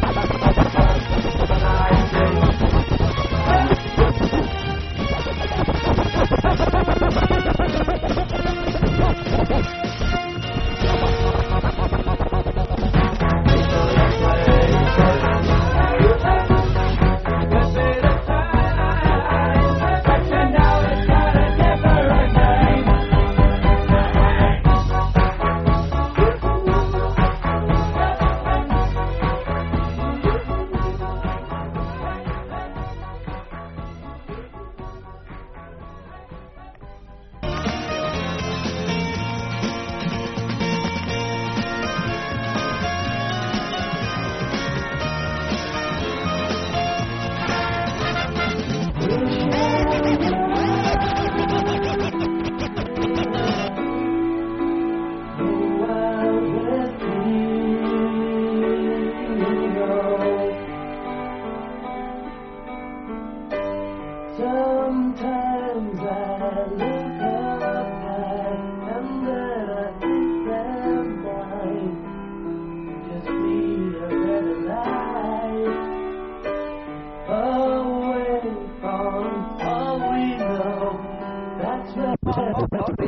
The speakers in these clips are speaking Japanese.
Sometimes 好好好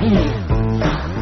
Mm-hmm.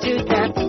do that.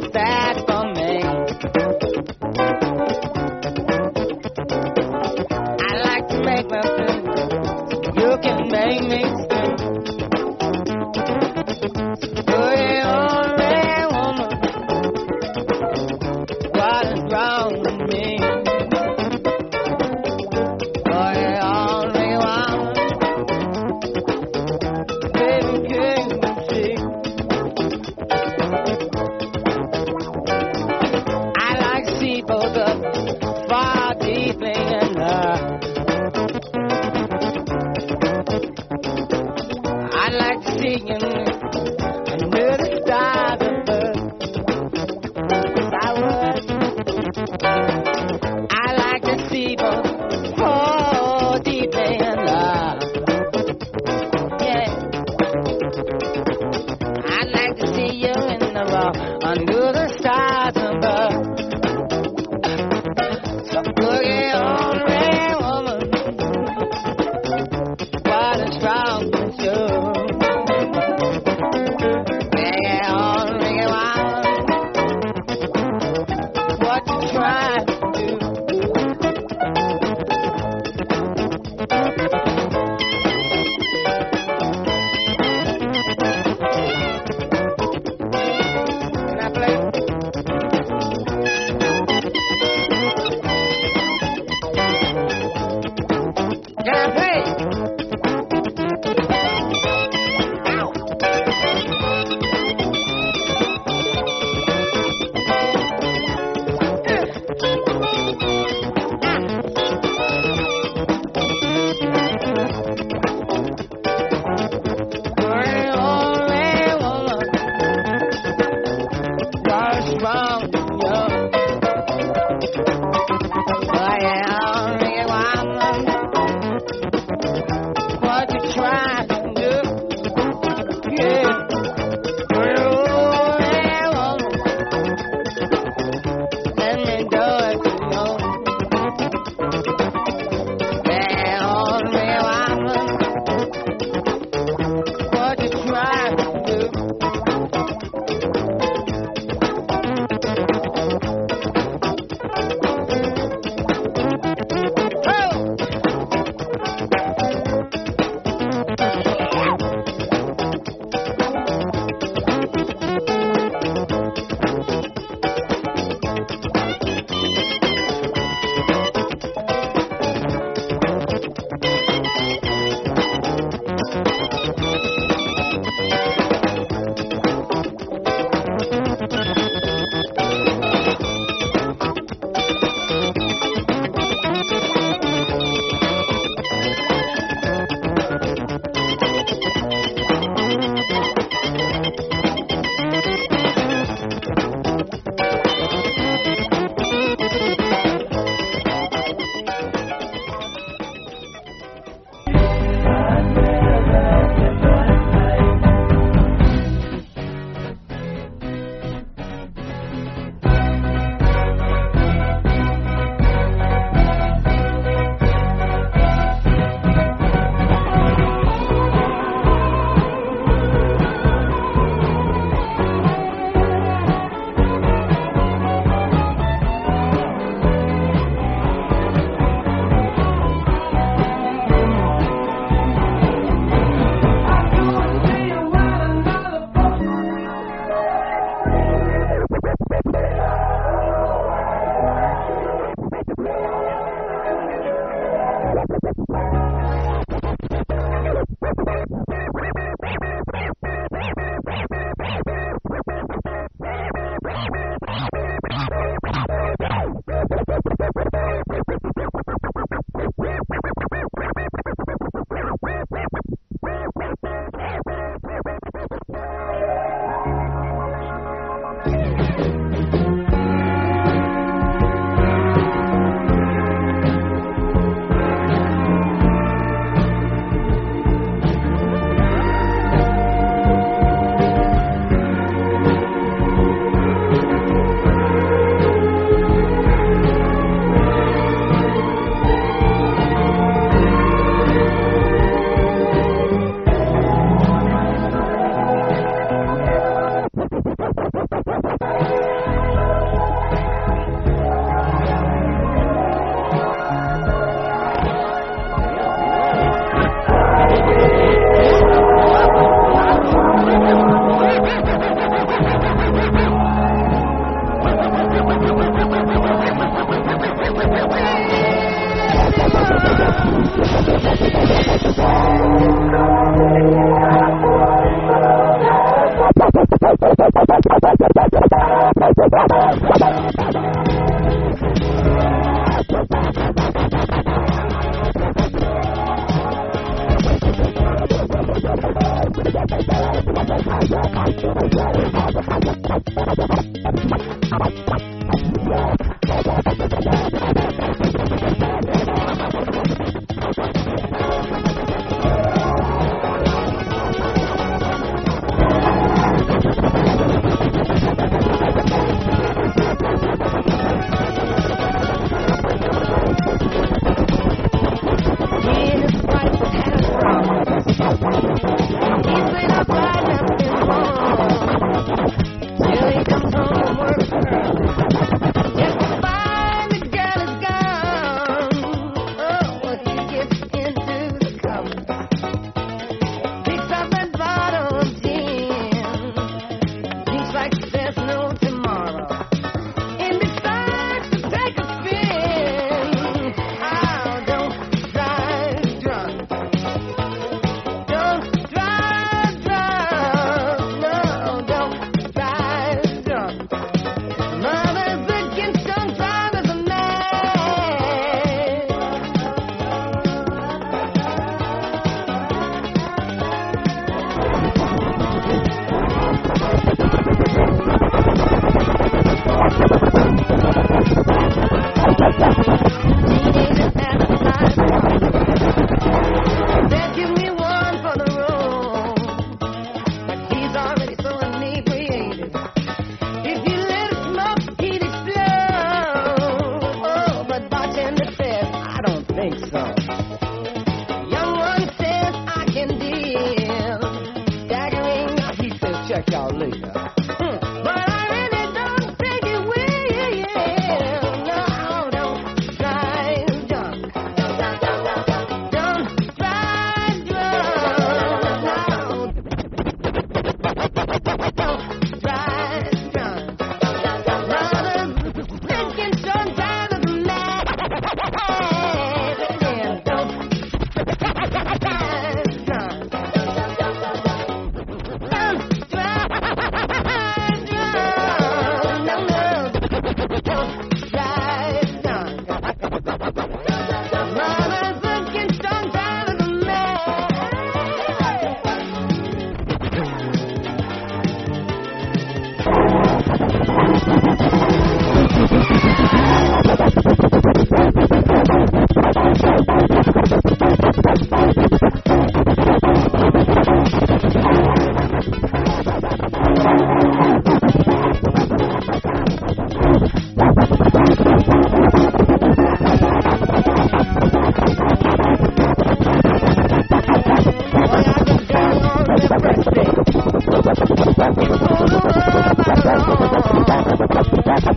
Thank you.